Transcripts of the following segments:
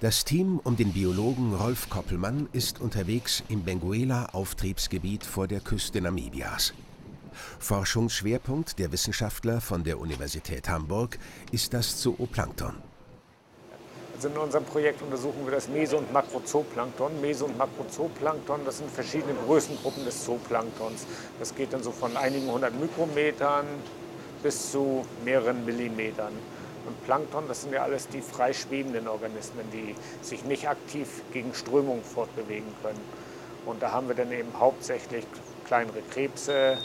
Das Team um den Biologen Rolf Koppelmann ist unterwegs im Benguela-Auftriebsgebiet vor der Küste Namibias. Forschungsschwerpunkt der Wissenschaftler von der Universität Hamburg ist das Zooplankton. Also in unserem Projekt untersuchen wir das Meso- und Makrozooplankton. Meso- und Makrozooplankton, das sind verschiedene Größengruppen des Zooplanktons. Das geht dann so von einigen hundert Mikrometern bis zu mehreren Millimetern. Und Plankton, das sind ja alles die frei schwebenden Organismen, die sich nicht aktiv gegen Strömung fortbewegen können. Und da haben wir dann eben hauptsächlich kleinere Krebse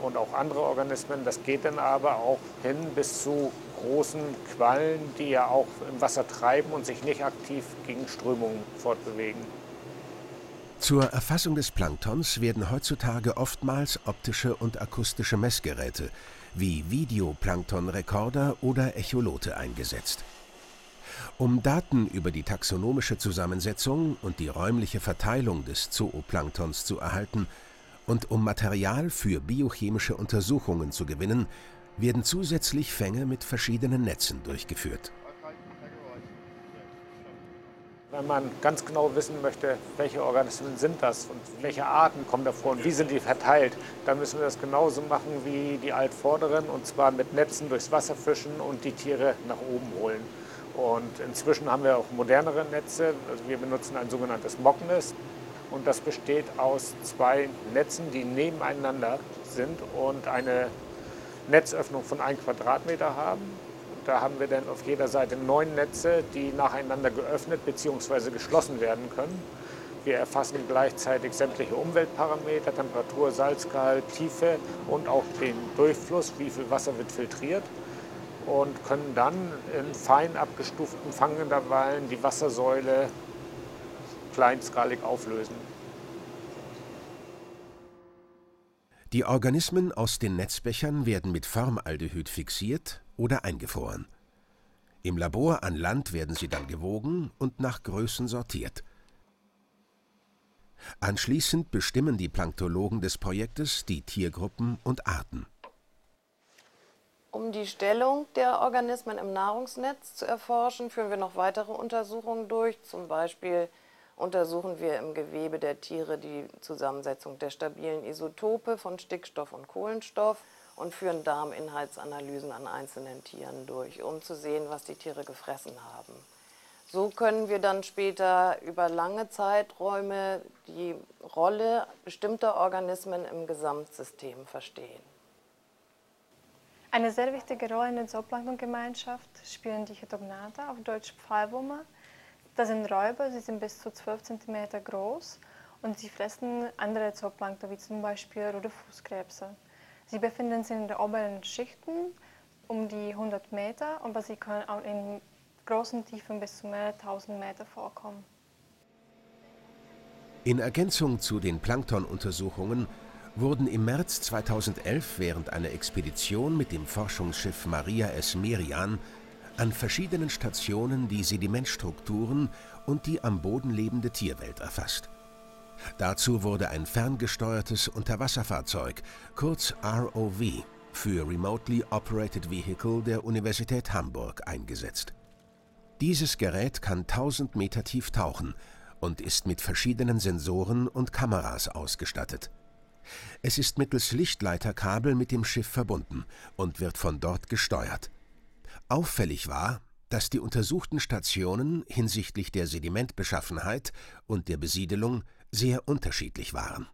und auch andere Organismen. Das geht dann aber auch hin bis zu großen Quallen, die ja auch im Wasser treiben und sich nicht aktiv gegen Strömungen fortbewegen. Zur Erfassung des Planktons werden heutzutage oftmals optische und akustische Messgeräte wie Videoplanktonrekorder oder Echolote eingesetzt. Um Daten über die taxonomische Zusammensetzung und die räumliche Verteilung des Zooplanktons zu erhalten und um Material für biochemische Untersuchungen zu gewinnen, werden zusätzlich Fänge mit verschiedenen Netzen durchgeführt. Wenn man ganz genau wissen möchte, welche Organismen sind das und welche Arten kommen davor und wie sind die verteilt, dann müssen wir das genauso machen wie die Altvorderen und zwar mit Netzen durchs Wasser fischen und die Tiere nach oben holen. Und inzwischen haben wir auch modernere Netze. Also wir benutzen ein sogenanntes Mocknest und das besteht aus zwei Netzen, die nebeneinander sind und eine Netzöffnung von 1 Quadratmeter haben. Da haben wir dann auf jeder Seite neun Netze, die nacheinander geöffnet bzw. geschlossen werden können. Wir erfassen gleichzeitig sämtliche Umweltparameter, Temperatur, Salzgehalt, Tiefe und auch den Durchfluss, wie viel Wasser wird filtriert und können dann in fein abgestuften Fangintervallen die Wassersäule kleinskalig auflösen. Die Organismen aus den Netzbechern werden mit Formaldehyd fixiert oder eingefroren. Im Labor an Land werden sie dann gewogen und nach Größen sortiert. Anschließend bestimmen die Planktologen des Projektes die Tiergruppen und Arten. Um die Stellung der Organismen im Nahrungsnetz zu erforschen, führen wir noch weitere Untersuchungen durch, zum Beispiel untersuchen wir im Gewebe der Tiere die Zusammensetzung der stabilen Isotope von Stickstoff und Kohlenstoff und führen Darminhaltsanalysen an einzelnen Tieren durch, um zu sehen, was die Tiere gefressen haben. So können wir dann später über lange Zeiträume die Rolle bestimmter Organismen im Gesamtsystem verstehen. Eine sehr wichtige Rolle in der Zooplanktongemeinschaft spielen die Hetognata, auf Deutsch Pfahlwürmer, das sind Räuber, sie sind bis zu 12 cm groß und sie fressen andere Zooplankton, wie zum Beispiel rote Fußkrebse. Sie befinden sich in den oberen Schichten um die 100 Meter, aber sie können auch in großen Tiefen bis zu mehreren tausend Meter vorkommen. In Ergänzung zu den Planktonuntersuchungen wurden im März 2011 während einer Expedition mit dem Forschungsschiff Maria S. Merian an verschiedenen Stationen die Sedimentstrukturen und die am Boden lebende Tierwelt erfasst. Dazu wurde ein ferngesteuertes Unterwasserfahrzeug, kurz ROV, für Remotely Operated Vehicle der Universität Hamburg eingesetzt. Dieses Gerät kann 1000 Meter tief tauchen und ist mit verschiedenen Sensoren und Kameras ausgestattet. Es ist mittels Lichtleiterkabel mit dem Schiff verbunden und wird von dort gesteuert. Auffällig war, dass die untersuchten Stationen hinsichtlich der Sedimentbeschaffenheit und der Besiedelung sehr unterschiedlich waren